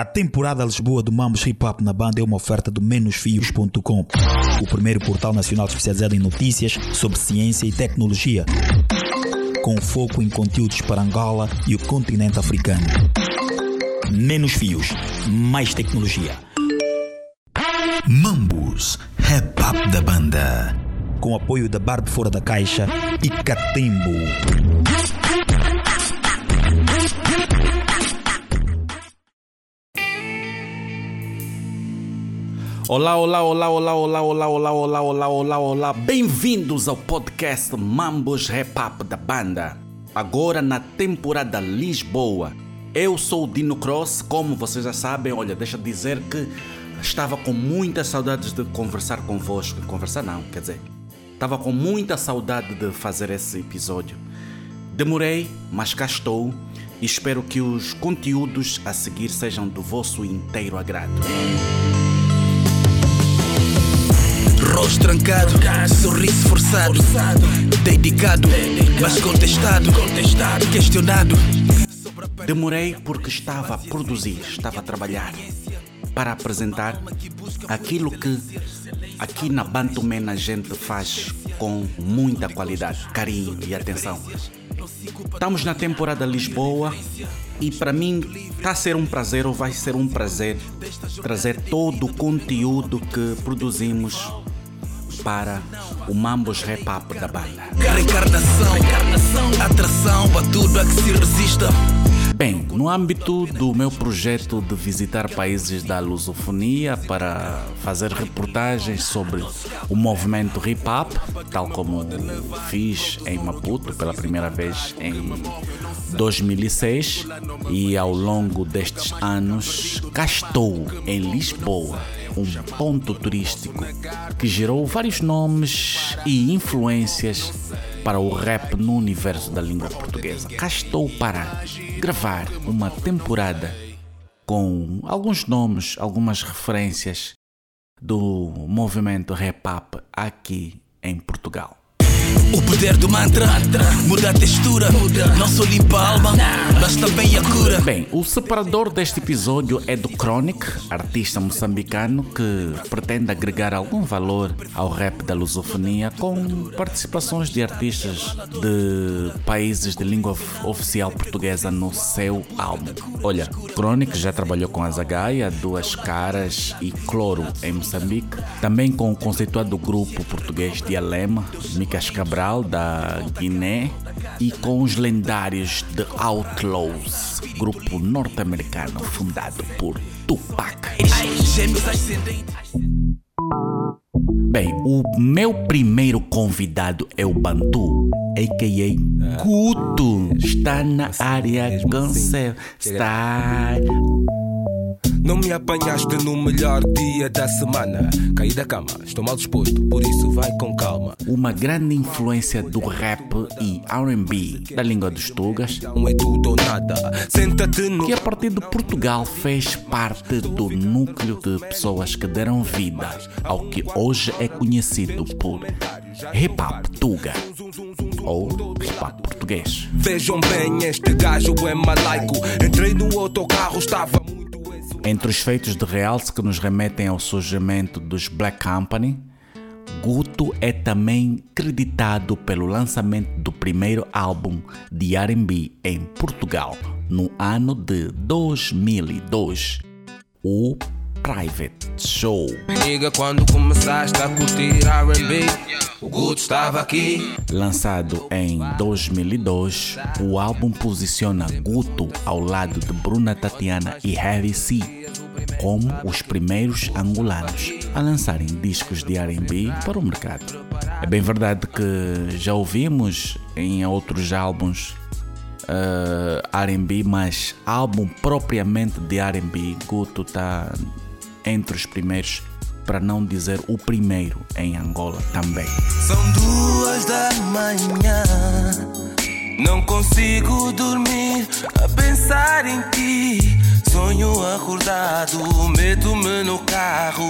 A temporada Lisboa do Mambos Hip Hop na banda é uma oferta do menosfios.com, o primeiro portal nacional especializado em notícias sobre ciência e tecnologia, com foco em conteúdos para Angola e o continente africano. Menos fios, mais tecnologia. Mambos, Hip Hop da banda. Com apoio da Barbe Fora da Caixa e Catembo. Olá, olá, olá, olá, olá, olá, olá, olá, olá, olá, olá. Bem-vindos ao podcast Mambos Rap Up da banda. Agora na temporada Lisboa. Eu sou o Dino Cross, como vocês já sabem, olha, deixa eu dizer que estava com muitas saudades de conversar convosco. Conversar não, quer dizer, estava com muita saudade de fazer esse episódio. Demorei, mas cá estou e espero que os conteúdos a seguir sejam do vosso inteiro agrado. Rosto trancado, sorriso forçado, dedicado, mas contestado, questionado. Demorei porque estava a produzir, estava a trabalhar para apresentar aquilo que aqui na Bantumena a gente faz com muita qualidade, carinho e atenção. Estamos na temporada Lisboa e para mim está a ser um prazer ou vai ser um prazer trazer todo o conteúdo que produzimos para o Mambos Rap Up da banda. Reencarnação, atração para tudo a que se resista. Bem, no âmbito do meu projeto de visitar países da lusofonia para fazer reportagens sobre o movimento hip hop, tal como fiz em Maputo pela primeira vez em 2006 e ao longo destes anos, cá estou em Lisboa, um ponto turístico que gerou vários nomes e influências para o rap no universo da língua portuguesa. Cá estou para gravar uma temporada com alguns nomes, algumas referências do movimento rap up aqui em Portugal. O poder do mantra muda a textura. Não só limpa a alma, mas também a cura. Bem, o separador deste episódio é do Chronic, artista moçambicano que pretende agregar algum valor ao rap da lusofonia com participações de artistas de países de língua oficial portuguesa no seu álbum. Olha, Chronic já trabalhou com a Zagaia, Duas Caras e Cloro em Moçambique, também com o conceituado grupo português de Alema, Cabral da Guiné e com os lendários The Outlaws, grupo norte-americano fundado por Tupac. Bem, o meu primeiro convidado é o Bantu, a.k.a. Guto. Está na área Cancel. Está não me apanhaste no melhor dia da semana. Caí da cama, estou mal disposto, por isso vai com calma. Uma grande influência do rap e RB da língua dos Tugas. Não é tudo ou nada. Senta-te no. Que a partir de Portugal fez parte do núcleo de pessoas que deram vida ao que hoje é conhecido por hip hop Tuga ou hip hop português. Vejam bem, este gajo é malaico. Entrei no autocarro, estava muito. Entre os feitos de realce que nos remetem ao surgimento dos Black Company, Guto é também creditado pelo lançamento do primeiro álbum de R&B em Portugal no ano de 2002, o Private Show. Diga quando começaste a curtir R&B, o Guto estava aqui. Lançado em 2002, o álbum posiciona Guto ao lado de Bruna Tatiana e Heavy C como os primeiros angolanos a lançarem discos de R&B para o mercado. É bem verdade que já ouvimos em outros álbuns uh, R&B, mas álbum propriamente de R&B, Guto está entre os primeiros, para não dizer o primeiro em Angola também. São duas da manhã. Não consigo dormir a pensar em ti. Sonho acordado, meto-me no carro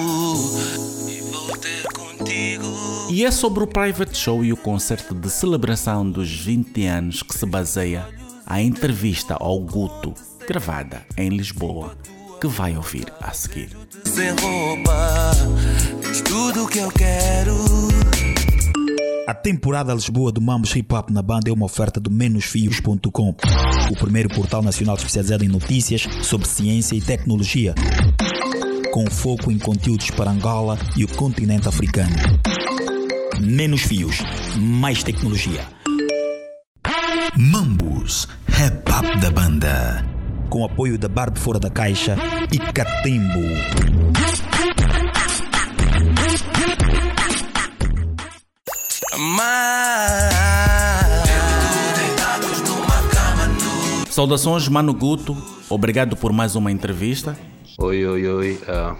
e vou ter contigo. E é sobre o Private Show e o concerto de celebração dos 20 anos que se baseia a entrevista ao Guto, gravada em Lisboa, que vai ouvir a seguir. Sem roupa, tudo que eu quero. A temporada Lisboa do Mamos Hip Hop na banda é uma oferta do menosfios.com, o primeiro portal nacional especializado em notícias sobre ciência e tecnologia, com foco em conteúdos para Angola e o continente africano. Menos fios, mais tecnologia. Mambus, Hip Hop da banda. Com apoio da Barbe Fora da Caixa e Catembo. Saudações, Mano Guto. Obrigado por mais uma entrevista. Oi, oi, oi. Ah,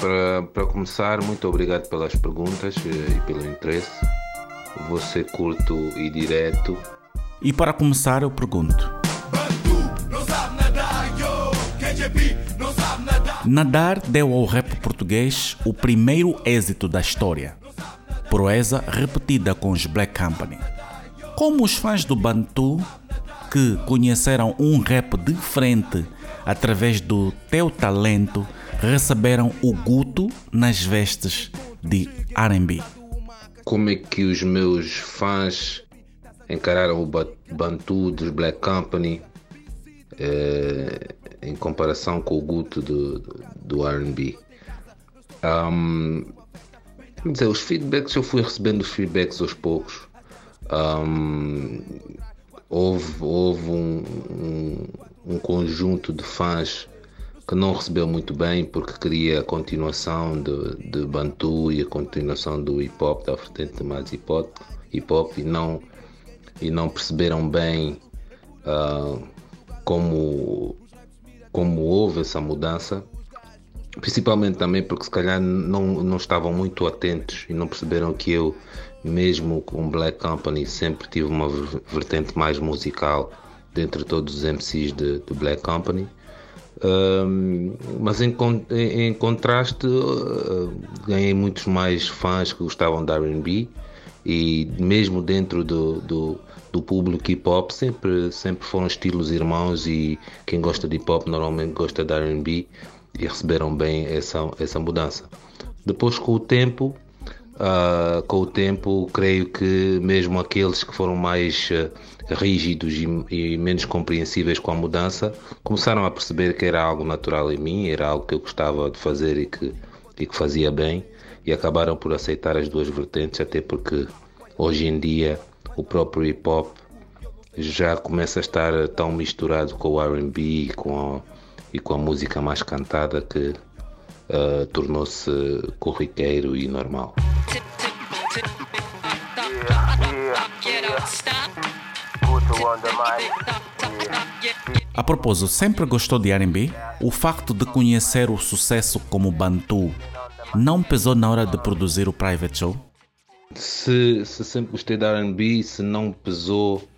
para, para começar, muito obrigado pelas perguntas e pelo interesse. Vou ser curto e direto. E para começar, eu pergunto: Nadar deu ao rap português o primeiro êxito da história. Proeza repetida com os Black Company. Como os fãs do Bantu, que conheceram um rap diferente através do teu talento, receberam o Guto nas vestes de RB. Como é que os meus fãs encararam o Ba- Bantu dos Black Company eh, em comparação com o Guto do, do, do RB? Um, dizer, os feedbacks, eu fui recebendo feedbacks aos poucos. Um, houve houve um, um, um conjunto de fãs que não recebeu muito bem porque queria a continuação de, de Bantu e a continuação do hip hop, da vertente mais hip hop, hip -hop e, não, e não perceberam bem ah, como, como houve essa mudança. Principalmente também porque se calhar não, não estavam muito atentos e não perceberam que eu, mesmo com Black Company, sempre tive uma ver- vertente mais musical dentre todos os MCs de, de Black Company. Um, mas em, em- em contraste, uh, ganhei muitos mais fãs que gostavam da RB e mesmo dentro do, do, do público hip hop sempre, sempre foram estilos irmãos e quem gosta de hip hop normalmente gosta da RB e receberam bem essa, essa mudança. Depois com o tempo, ah, com o tempo, creio que mesmo aqueles que foram mais ah, rígidos e, e menos compreensíveis com a mudança começaram a perceber que era algo natural em mim, era algo que eu gostava de fazer e que, e que fazia bem, e acabaram por aceitar as duas vertentes, até porque hoje em dia o próprio hip hop já começa a estar tão misturado com o RB e com a, e com a música mais cantada que ah, tornou-se corriqueiro e normal. A propósito, sempre gostou de R&B? O facto de conhecer o sucesso como Bantu não pesou na hora de produzir o Private Show? Se, se sempre gostei da R&B, se não pesou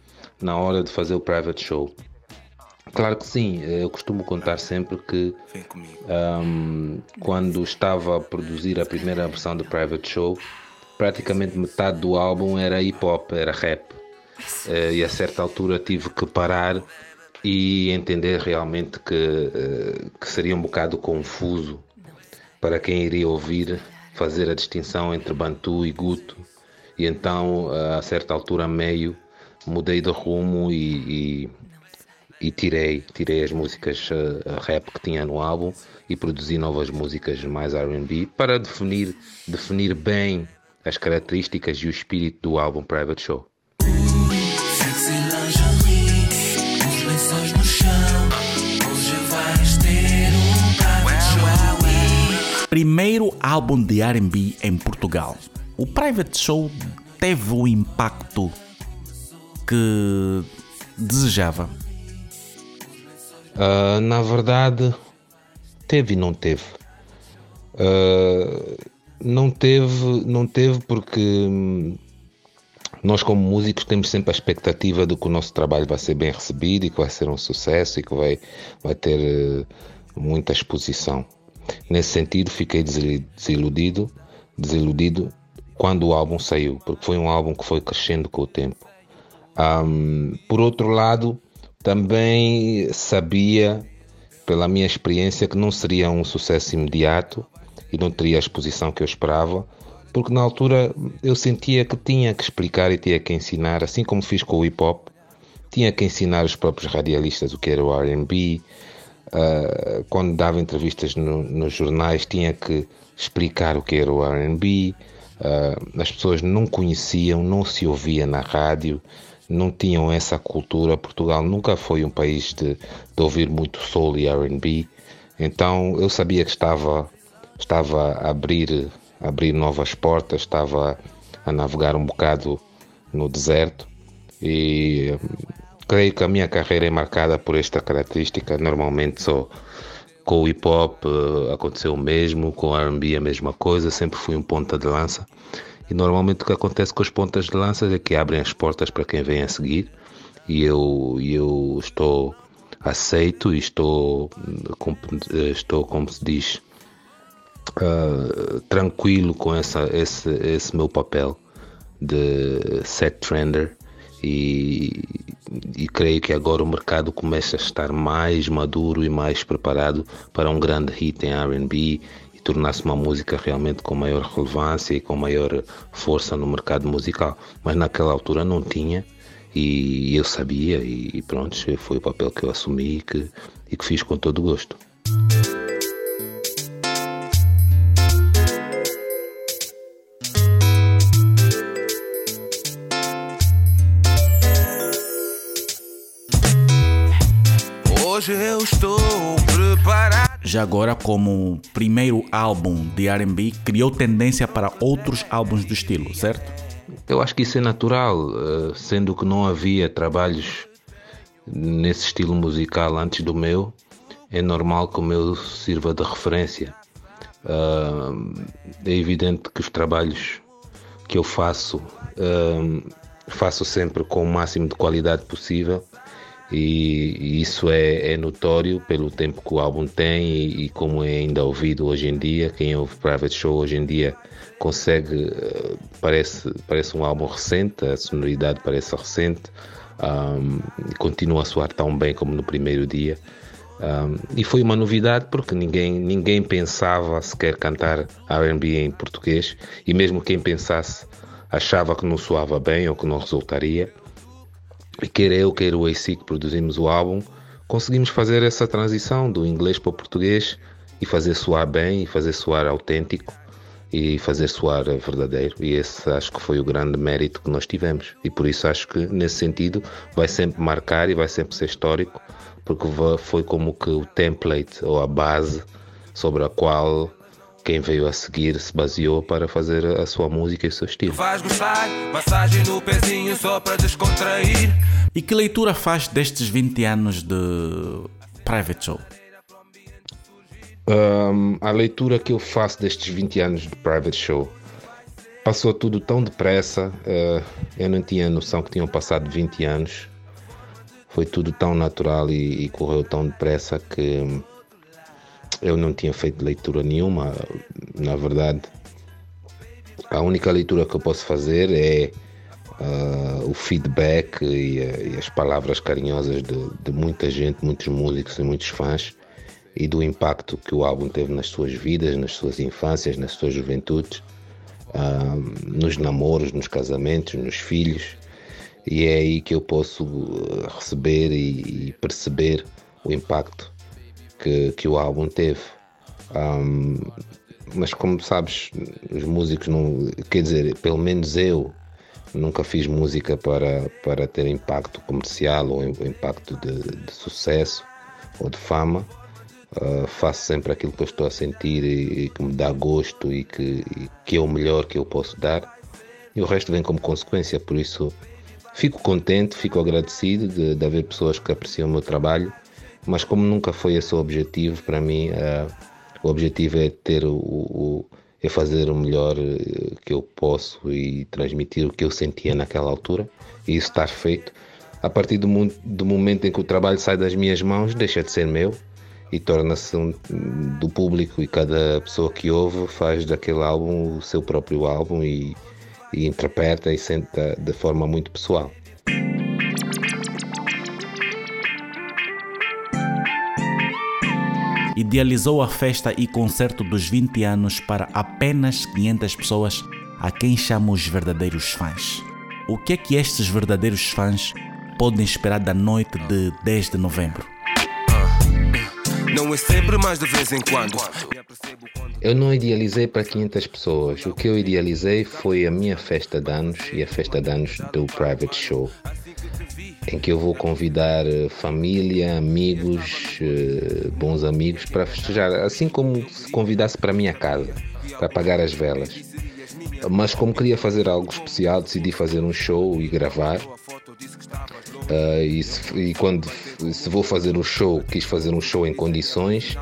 na hora de fazer o private show. Claro que sim, eu costumo contar sempre que ahm, quando estava a produzir a primeira versão do private show, praticamente metade do álbum era hip hop, era rap. Eh, e a certa altura tive que parar e entender realmente que, eh, que seria um bocado confuso para quem iria ouvir fazer a distinção entre Bantu e Guto. E então, a certa altura, meio, mudei de rumo e, e, e tirei, tirei as músicas eh, rap que tinha no álbum e produzi novas músicas mais R&B para definir, definir bem as características e o espírito do álbum um private show. Primeiro álbum de R&B em Portugal. O Private Show teve o impacto que desejava. Ah, na verdade, teve e não teve. Ah, não teve, não teve porque hum, nós como músicos temos sempre a expectativa de que o nosso trabalho vai ser bem recebido e que vai ser um sucesso e que vai, vai ter eh, muita exposição. Nesse sentido, fiquei desiludido, desiludido quando o álbum saiu, porque foi um álbum que foi crescendo com o tempo. Ahm, por outro lado, também sabia pela minha experiência, que não seria um sucesso imediato e não teria a exposição que eu esperava, porque na altura eu sentia que tinha que explicar e tinha que ensinar, assim como fiz com o hip hop, tinha que ensinar os próprios radialistas o que era o RB. Uh, quando dava entrevistas no, nos jornais, tinha que explicar o que era o RB. Uh, as pessoas não conheciam, não se ouvia na rádio, não tinham essa cultura. Portugal nunca foi um país de, de ouvir muito soul e RB. Então eu sabia que estava, estava a abrir, a abrir novas portas, estava a navegar um bocado no deserto e creio que a minha carreira é marcada por esta característica. Normalmente só com o hip hop uh, aconteceu o mesmo, com o RB a mesma coisa, sempre fui um ponta de lança. E normalmente o que acontece com as pontas de lança é que abrem as portas para quem vem a seguir. E eu, eu estou aceito e estou, estou como se diz, uh, tranquilo com essa, esse, esse meu papel de set trender e, e creio que agora o mercado começa a estar mais maduro e mais preparado para um grande hit em R&B e tornar-se uma música realmente com maior relevância e com maior força no mercado musical. Mas naquela altura não tinha e eu sabia e pronto, foi o papel que eu assumi e que, e que fiz com todo gosto. Estou preparado. Já agora, como primeiro álbum de RB, criou tendência para outros álbuns do estilo, certo? Eu acho que isso é natural, eh, sendo que não havia trabalhos nesse estilo musical antes do meu, é normal que o meu sirva de referência. Eh, é evidente que os trabalhos que eu faço, eh, faço sempre com o máximo de qualidade possível e, isso é, é, notório pelo tempo que o álbum tem e, e, como é ainda ouvido hoje em dia. Quem ouve Private Show hoje em dia consegue, uh, parece, parece um álbum recente, a sonoridade parece recente, um, continua a soar tão bem como no primeiro dia. Um, e foi uma novidade porque ninguém, ninguém pensava sequer cantar RB em português, e mesmo quem pensasse achava que não soava bem ou que não resultaria. Quer eu, quer o AC que produzimos o álbum, conseguimos fazer essa transição do inglês para o português e fazer soar bem, e fazer soar autêntico e fazer soar verdadeiro. E esse acho que foi o grande mérito que nós tivemos. E por isso acho que nesse sentido vai sempre marcar e vai sempre ser histórico, porque foi como que o template ou a base sobre a qual quem veio a seguir se baseou para fazer a sua música e o seu estilo. Faz gostar, massagem no pezinho só para descontrair. E que leitura faz destes 20 anos de Private Show? Um, a leitura que eu faço destes 20 anos de Private Show passou tudo tão depressa, uh, eu não tinha noção que tinham passado 20 anos. Foi tudo tão natural e, e correu tão depressa que eu não tinha feito leitura nenhuma, na verdade. A única leitura que eu posso fazer é uh, o feedback e, e, as palavras carinhosas de, de, muita gente, muitos músicos e muitos fãs, e do impacto que o álbum teve nas suas vidas, nas suas infâncias, nas suas juventudes, uh, nos namoros, nos casamentos, nos filhos. E é aí que eu posso receber e, e perceber o impacto que, que o álbum teve. Um, mas como sabes, os músicos não. Quer dizer, pelo menos eu nunca fiz música para, para ter impacto comercial ou impacto de, de sucesso ou de fama. Uh, faço sempre aquilo que eu estou a sentir e, e que me dá gosto e que, e que é o melhor que eu posso dar. E o resto vem como consequência, por isso fico contente, fico agradecido de, de haver pessoas que apreciam o meu trabalho mas como nunca foi esse o objetivo, para mim uh, o objetivo é ter o, o, é fazer o melhor eh, que eu posso e transmitir o que eu sentia naquela altura e isso está feito. A partir do, do momento em que o trabalho sai das minhas mãos, deixa de ser meu e torna-se um, do público e cada pessoa que ouve faz daquele álbum o seu próprio álbum e, e interpreta e sente de forma muito pessoal. Idealizou a festa e concerto dos 20 anos para apenas 500 pessoas, a quem chama os verdadeiros fãs. O que é que estes verdadeiros fãs podem esperar da noite de 10 de novembro? Não é sempre, mas de vez em quando. Eu não idealizei para 500 pessoas. O que eu idealizei foi a minha festa de anos e a festa de anos do Private Show, em que eu vou convidar eh, família, amigos, eh, bons amigos para festejar, assim como se convidasse para a minha casa, para apagar as velas. Mas como queria fazer algo especial, decidi fazer um show e gravar. Uh, e, se, e, quando se vou fazer um show, quis fazer um show em condições,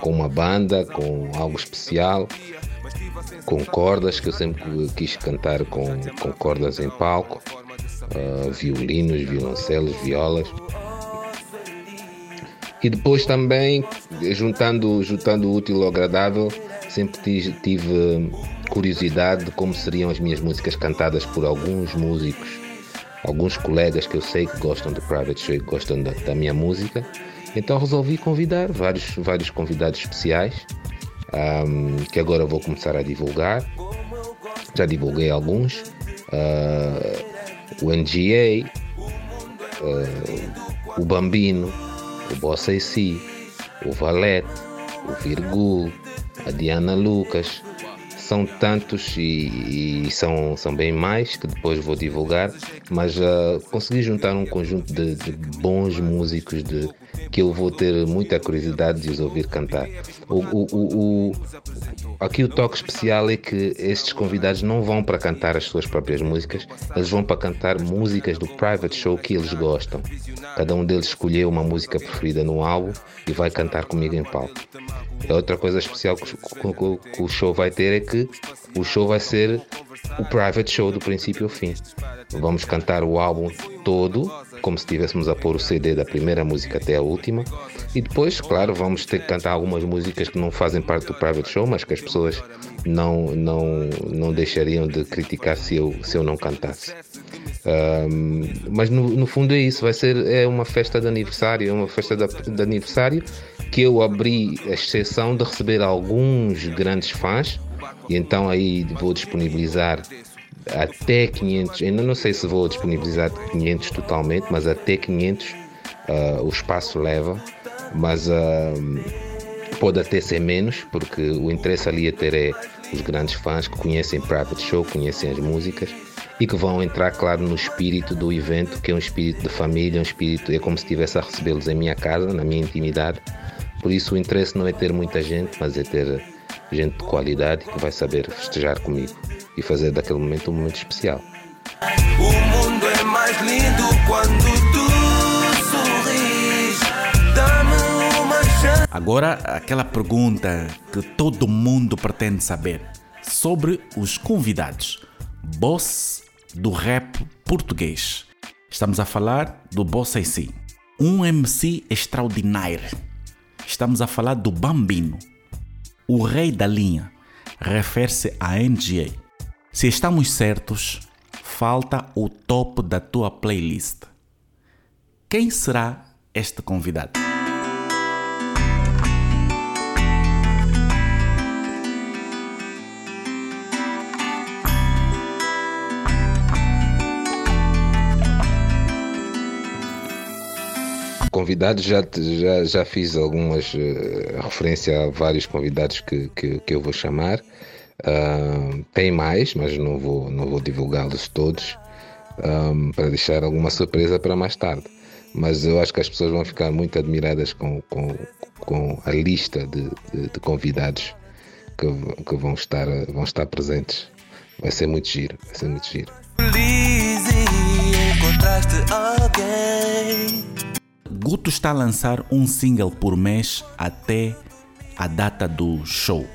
com uma banda, com algo especial, com cordas, que eu sempre quis cantar com, com cordas em palco, uh, violinos, violoncelos, violas. E depois também, juntando, juntando o útil ao agradável, sempre tive, curiosidade de como seriam as minhas músicas cantadas por alguns músicos alguns colegas que eu sei que gostam de Private Show e gostam da, da, minha música. Então resolvi convidar vários, vários convidados especiais um, que agora vou começar a divulgar. Já divulguei alguns. Uh, o NGA, uh, o Bambino, o Boss AC, o Valete, o Virgul, a Diana Lucas, são tantos e, e, são, são bem mais que depois vou divulgar, mas uh, consegui juntar um conjunto de, de, bons músicos de, que eu vou ter muita curiosidade de os ouvir cantar. O, o, o, aqui o toque especial é que estes convidados não vão para cantar as suas próprias músicas, eles vão para cantar músicas do private show que eles gostam. Cada um deles escolheu uma música preferida no álbum e vai cantar comigo em palco. A outra coisa especial que, que o show vai ter é que o show vai ser o private show do princípio ao fim. Vamos cantar o álbum todo, como se estivéssemos a pôr o CD da primeira música até a última. E depois, claro, vamos ter que cantar algumas músicas que não fazem parte do private show, mas que as pessoas não, não, não deixariam de criticar se eu, se eu não cantasse. Um, mas no, no, fundo é isso, vai ser é uma festa de aniversário, é uma festa de, de aniversário que eu abri a exceção de receber alguns grandes fãs e então aí vou disponibilizar até 500, ainda não sei se vou disponibilizar 500 totalmente, mas até 500 uh, ah, o espaço leva, mas uh, pode até ser menos, porque o interesse ali a ter é os grandes fãs que conhecem Private Show, conhecem as músicas e que vão entrar, claro, no espírito do evento, que é um espírito de família, um espírito, é como se estivesse a recebê-los em minha casa, na minha intimidade. Por isso o interesse não é ter muita gente, mas é ter gente de qualidade que vai saber festejar comigo e fazer daquele momento um momento especial. O mundo é mais lindo quando tu sorris. Dá-me uma chance. Agora, aquela pergunta que todo mundo pretende saber sobre os convidados. Boss do rap português. Estamos a falar do Boss AC, um MC extraordinário. Estamos a falar do Bambino, o rei da linha. Refere-se a NGA. Se estamos certos, falta o top da tua playlist. Quem será este convidado? Convidados, já, já, já fiz algumas uh, referência a vários convidados que, que, que eu vou chamar. Uh, tem mais, mas não vou, não vou divulgá-los todos um, para deixar alguma surpresa para mais tarde. Mas eu acho que as pessoas vão ficar muito admiradas com, com, com a lista de, de, de convidados que, que, vão, estar, vão estar presentes. Vai ser muito giro, vai ser muito giro. encontraste alguém Guto está a lançar um single por mês até a data do show.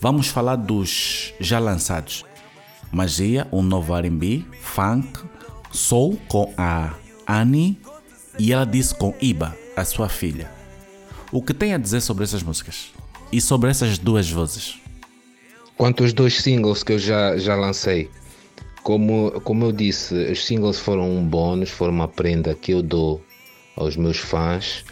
Vamos falar dos já lançados. Magia, um novo R&B, funk, soul com a Annie e ela disse com Iba, a sua filha. O que tem a dizer sobre essas músicas? E sobre essas duas vozes? Quanto aos dois singles que eu já, já lancei, como, como eu disse, os singles foram um bônus, foram uma prenda que eu dou aos meus fãs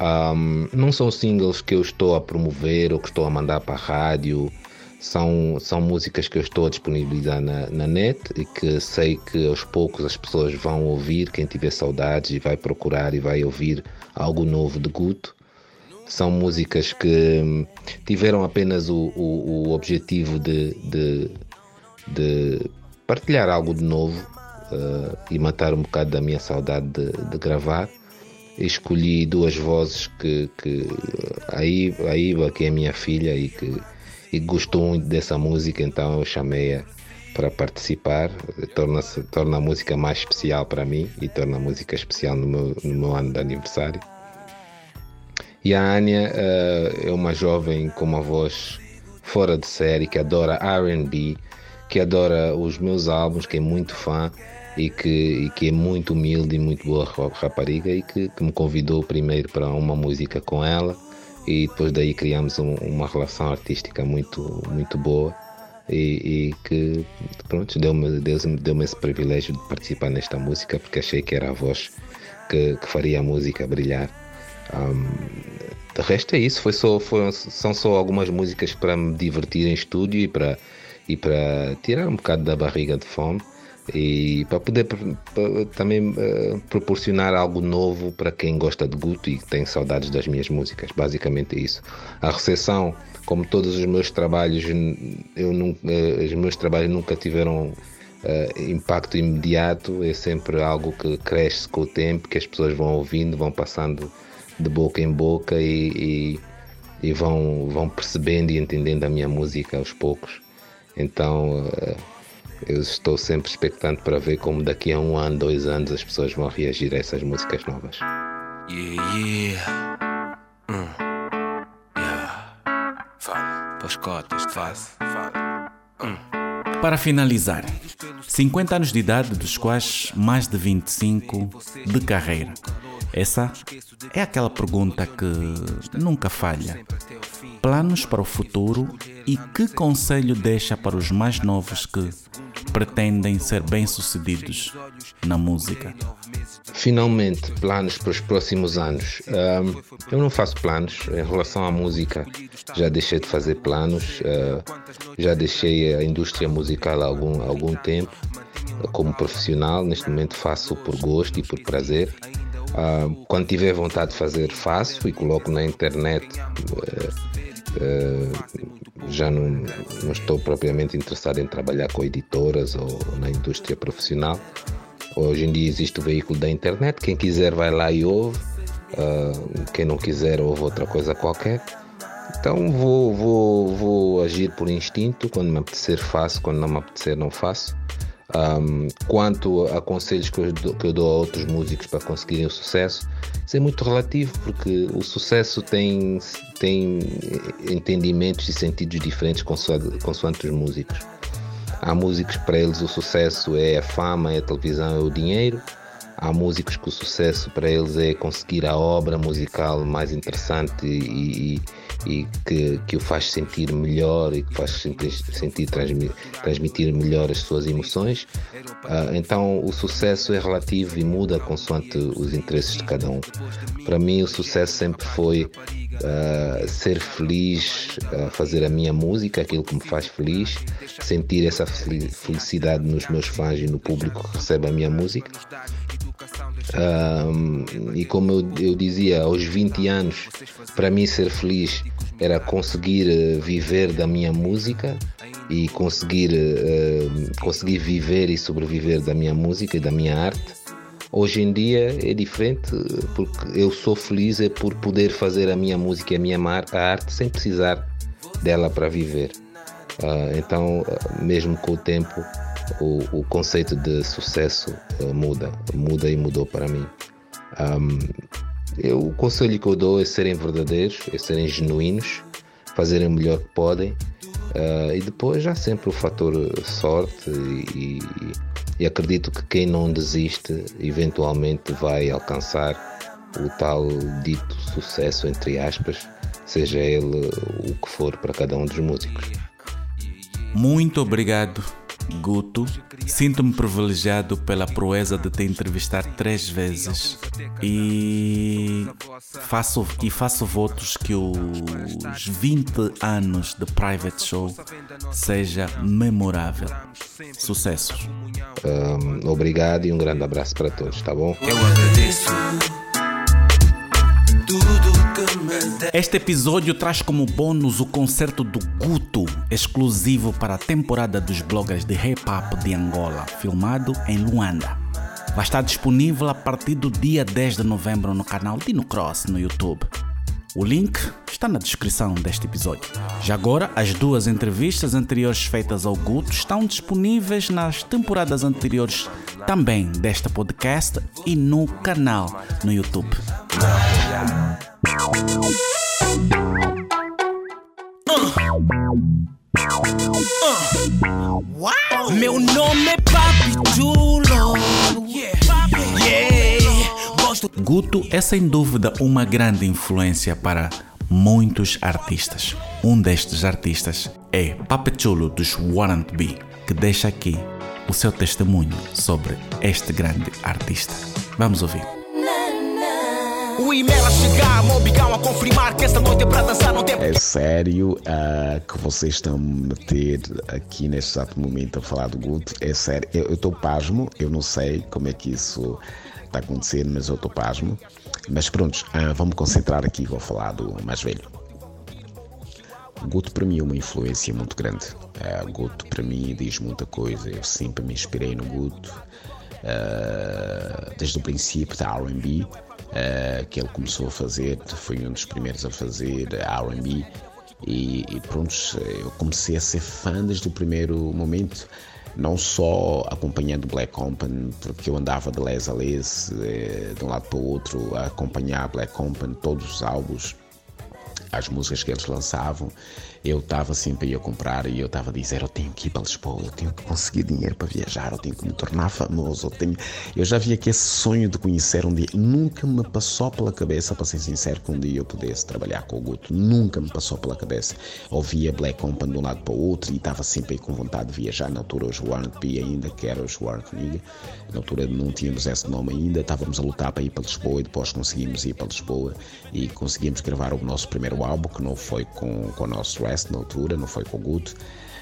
Um, não são singles que eu estou a promover ou que estou a mandar para a rádio. São, são músicas que eu estou a disponibilizar na, na net e que sei que aos poucos as pessoas vão ouvir. Quem tiver saudades vai procurar e vai ouvir algo novo de Guto. São músicas que hum, tiveram apenas o, o, o objetivo de, de, de, partilhar algo de novo uh, e matar um bocado da minha saudade de, de gravar escolhi duas vozes que, que a Iba, que é minha filha e que e gostou muito dessa música, então eu chamei-a para participar. Torna, torna a música mais especial para mim e torna a música especial no meu, no meu ano de aniversário. E a Anya uh, é uma jovem com uma voz fora de série que adora RB, que adora os meus álbuns, que é muito fã e que, e que é muito humilde e muito boa rapariga e que, que, me convidou primeiro para uma música com ela. E depois daí criamos um, uma relação artística muito, muito boa. E, e que pronto, deu-me deu deu esse privilégio de participar nesta música porque achei que era a voz que, que faria a música brilhar. Um, de resto é isso, foi só, são só algumas músicas para me divertir em estúdio e para, e para tirar um bocado da barriga de fome e para poder também uh, proporcionar algo novo para quem gosta de Guto e tem saudades das minhas músicas. Basicamente é isso. A recepção, como todos os meus trabalhos, eu nunca, uh, os meus trabalhos nunca tiveram uh, impacto imediato, é sempre algo que cresce com o tempo, que as pessoas vão ouvindo, vão passando de boca em boca e, e, e vão, vão percebendo e entendendo a minha música aos poucos. Então eu estou sempre expectante para ver como daqui a um ano, dois anos as pessoas vão reagir a essas músicas novas. Yeah, yeah. Hum. Yeah. Fala. Pós cotas, faz. Fala. Hum. Para finalizar, 50 anos de idade, dos quais mais de 25 de carreira. Essa é aquela pergunta que nunca falha. Planos para o futuro e que conselho deixa para os mais novos que pretendem ser bem-sucedidos na música? Finalmente, planos para os próximos anos. Um, eu não faço planos em relação à música. Já deixei de fazer planos, uh, já deixei a indústria musical há algum, algum tempo como profissional. Neste momento faço por gosto e por prazer. Uh, quando tiver vontade de fazer, faço e coloco na internet. Uh, já não, não estou propriamente interessado em trabalhar com editoras ou na indústria profissional. Hoje em dia existe o veículo da internet, quem quiser vai lá e ouve, uh, quem não quiser ouve outra coisa qualquer. Então vou, vou, vou agir por instinto, quando me apetecer faço, quando não me apetecer não faço. Um, quanto a conselhos que eu, dou, que eu dou a outros músicos para conseguirem o sucesso, isso é muito relativo, porque o sucesso tem, tem entendimentos e sentidos diferentes consoante, consoante os músicos. Há músicos para eles o sucesso é a fama, é a televisão, é o dinheiro. Há músicos que o sucesso para eles é conseguir a obra musical mais interessante e, e e que, que o faz sentir melhor e que faz sentir, transmitir, transmitir melhor as suas emoções. Uh, então o sucesso é relativo e muda consoante os interesses de cada um. Para mim o sucesso sempre foi uh, ser feliz, uh, fazer a minha música, aquilo que me faz feliz, sentir essa felicidade nos meus fãs e no público que recebe a minha música. Um, e como eu, eu, dizia, aos 20 anos, para mim ser feliz era conseguir uh, viver da minha música e conseguir, uh, conseguir viver e sobreviver da minha música e da minha arte. Hoje em dia é diferente porque eu sou feliz é por poder fazer a minha música e a minha arte sem precisar dela para viver. Uh, então, mesmo com o tempo, o, o conceito de sucesso uh, muda, muda e mudou para mim. Um, eu, o conselho que eu dou é serem verdadeiros, é serem genuínos, fazerem o melhor que podem uh, e depois há sempre o fator sorte e, e, acredito que quem não desiste eventualmente vai alcançar o tal dito sucesso entre aspas, seja ele o que for para cada um dos músicos. Muito obrigado Guto, sinto-me privilegiado pela proeza de te entrevistar três vezes e faço, e faço votos que os 20 anos de Private Show seja memorável. Sucessos. Um, obrigado e um grande abraço para todos, tá bom? Eu agradeço Este episódio traz como bônus o concerto do Guto, exclusivo para a temporada dos bloggers de hip hop de Angola, filmado em Luanda. Vai estar disponível a partir do dia 10 de novembro no canal Dino Cross no YouTube. O link está na descrição deste episódio. Já agora, as duas entrevistas anteriores feitas ao Guto estão disponíveis nas temporadas anteriores também desta podcast e no canal no YouTube. Meu nome é Papi Chulo. Yeah. Gosto Guto é sem dúvida uma grande influência para muitos artistas. Um destes artistas é Papechulo dos Warrant B, que deixa aqui o seu testemunho sobre este grande artista. Vamos ouvir. O e-mail a chegar, me obrigam a confirmar que esta noite é para dançar, É sério ah, que vocês estão a meter aqui neste exato momento a falar do Guto? É sério, eu estou pasmo, eu não sei como é que isso está acontecendo, mas eu estou pasmo. Mas pronto, ah, vamos concentrar aqui, vou falar do mais velho. Guto para mim é uma influência muito grande. O Guto para mim diz muita coisa, eu sempre me inspirei no Guto. Ah, desde o princípio da R&B ah, que ele começou a fazer, foi um dos primeiros a fazer R&B e, e pronto, eu comecei a ser fã desde o primeiro momento, não só acompanhando Black Company, porque eu andava de les a les, eh, de um lado para o outro, a acompanhar Black Company, todos os álbuns, as músicas que eles lançavam, eu estava sempre a comprar e eu estava a dizer: eu tenho que ir para Lisboa, eu tenho que conseguir dinheiro para viajar, eu tenho que me tornar famoso. Eu, tenho... eu já via que esse sonho de conhecer um dia nunca me passou pela cabeça, para ser sincero, que um dia eu pudesse trabalhar com o Guto. Nunca me passou pela cabeça. Ouvia Black Company de um lado para o outro e estava sempre com vontade de viajar. Na altura, os Warrant P ainda, que era os Nigga, na altura não tínhamos esse nome ainda, estávamos a lutar para ir para Lisboa e depois conseguimos ir para Lisboa e conseguimos gravar o nosso primeiro álbum, que não foi com, com o nosso Na altura, não foi com o Guto,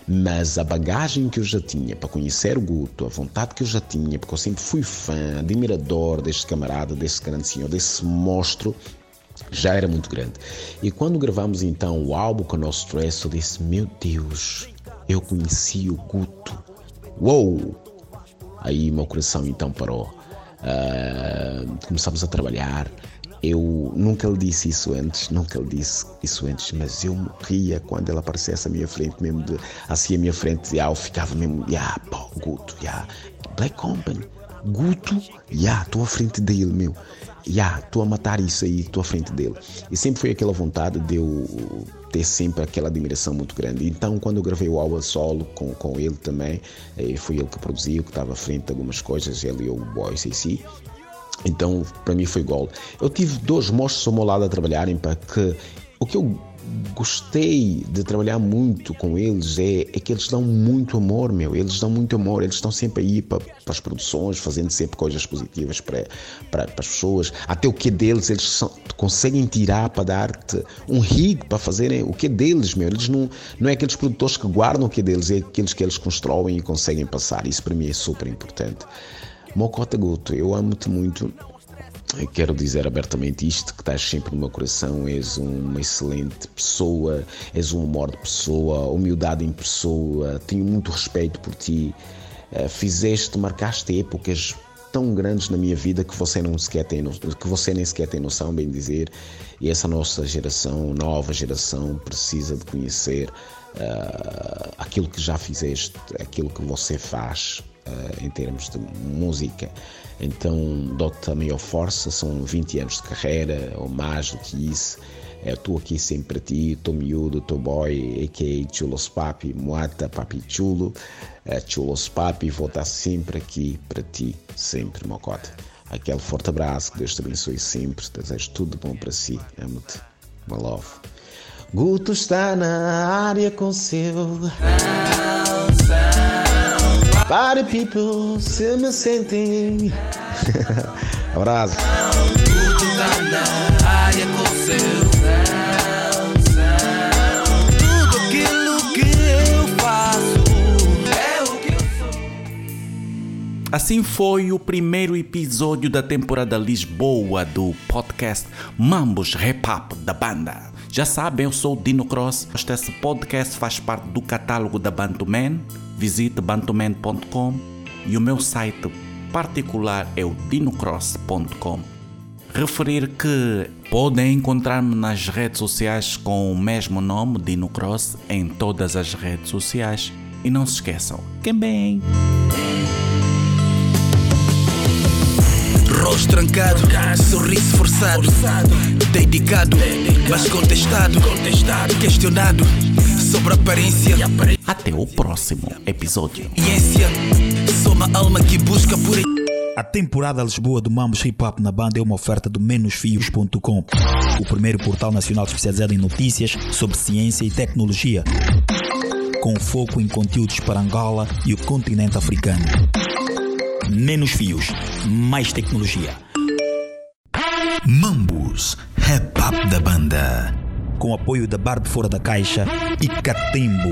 mas a bagagem que eu já tinha para conhecer o Guto, a vontade que eu já tinha, porque eu sempre fui fã, admirador deste camarada, deste grande senhor, desse monstro, já era muito grande. E quando gravamos então o álbum com o nosso Stress, eu disse: Meu Deus, eu conheci o Guto. Uou! Aí meu coração então parou. Ah, começamos a trabalhar. Eu nunca lhe disse isso antes, nunca lhe disse isso antes, mas eu morria quando ele aparecesse à minha frente, mesmo de, assim à minha frente, já, eu ficava mesmo, já, pô, Guto, já, Black Company, Guto, já, estou à frente dele, meu, já, estou a matar isso aí, estou à frente dele. E sempre foi aquela vontade de eu ter sempre aquela admiração muito grande. Então, quando eu gravei o álbum solo com, com ele também, eh, foi ele que produziu, que estava à frente de algumas coisas, ele e o Boy CC. Então, para mim foi gol. Eu tive dois monstros ao meu lado a trabalharem para que o que eu gostei de trabalhar muito com eles é, é que eles dão muito amor, meu. Eles dão muito amor, eles estão sempre aí para, para as produções, fazendo sempre coisas positivas para, para, para as pessoas. Até o que é deles, eles são, conseguem tirar para dar-te um rig para fazerem o que é deles, meu. Eles não, não é aqueles produtores que guardam o que é deles, é aqueles que eles constroem e conseguem passar. Isso para mim é super importante. Mocota Guto, eu amo-te muito. Quero dizer abertamente isto, que estás sempre no meu coração, és uma excelente pessoa, és um amor de pessoa, humildade em pessoa, tenho muito respeito por ti. Eh, Fizeste, marcaste épocas tão grandes na minha vida que você não sequer tem que você nem sequer tem noção, bem dizer. E essa nossa geração, nova geração, precisa de conhecer ah, aquilo que já fizeste, aquilo que você faz ah, em termos de música. Então, dou-te a maior força, são 20 anos de carreira, ou mais do que isso. Estou aqui sempre para ti, estou miúdo, estou boy, a.k.a. Chulos Papi, Moata Papi Chulo, eh, Chulos Papi, vou estar sempre aqui para ti, sempre, Mocota. Aquele forte abraço, que Deus te abençoe sempre, desejo tudo de bom para si, amo-te, my love. Guto está na área com seu. Party people, se me sentem. Abraço. Assim foi o primeiro episódio da temporada Lisboa do podcast Mambos Rap Up da banda. Já sabem, eu sou o Dino Cross. Este podcast faz parte do catálogo da Bantuman. Visite bantuman.com e o meu site particular é o dinocross.com. Referir que podem encontrar-me nas redes sociais com o mesmo nome, Dino Cross, em todas as redes sociais. E não se esqueçam, quem bem! Rosto trancado, sorriso forçado, dedicado, mas contestado, questionado sobre aparência. Até o próximo episódio. Ciência, sou uma alma que busca por A temporada Lisboa do Mambos Hip Hop na banda é uma oferta do menosfios.com, o primeiro portal nacional especializado em notícias sobre ciência e tecnologia, com foco em conteúdos para Angola e o continente africano. Menos fios, mais tecnologia. Mambus, Rap Up da banda. Com apoio da Bar de Fora da Caixa e Catembo.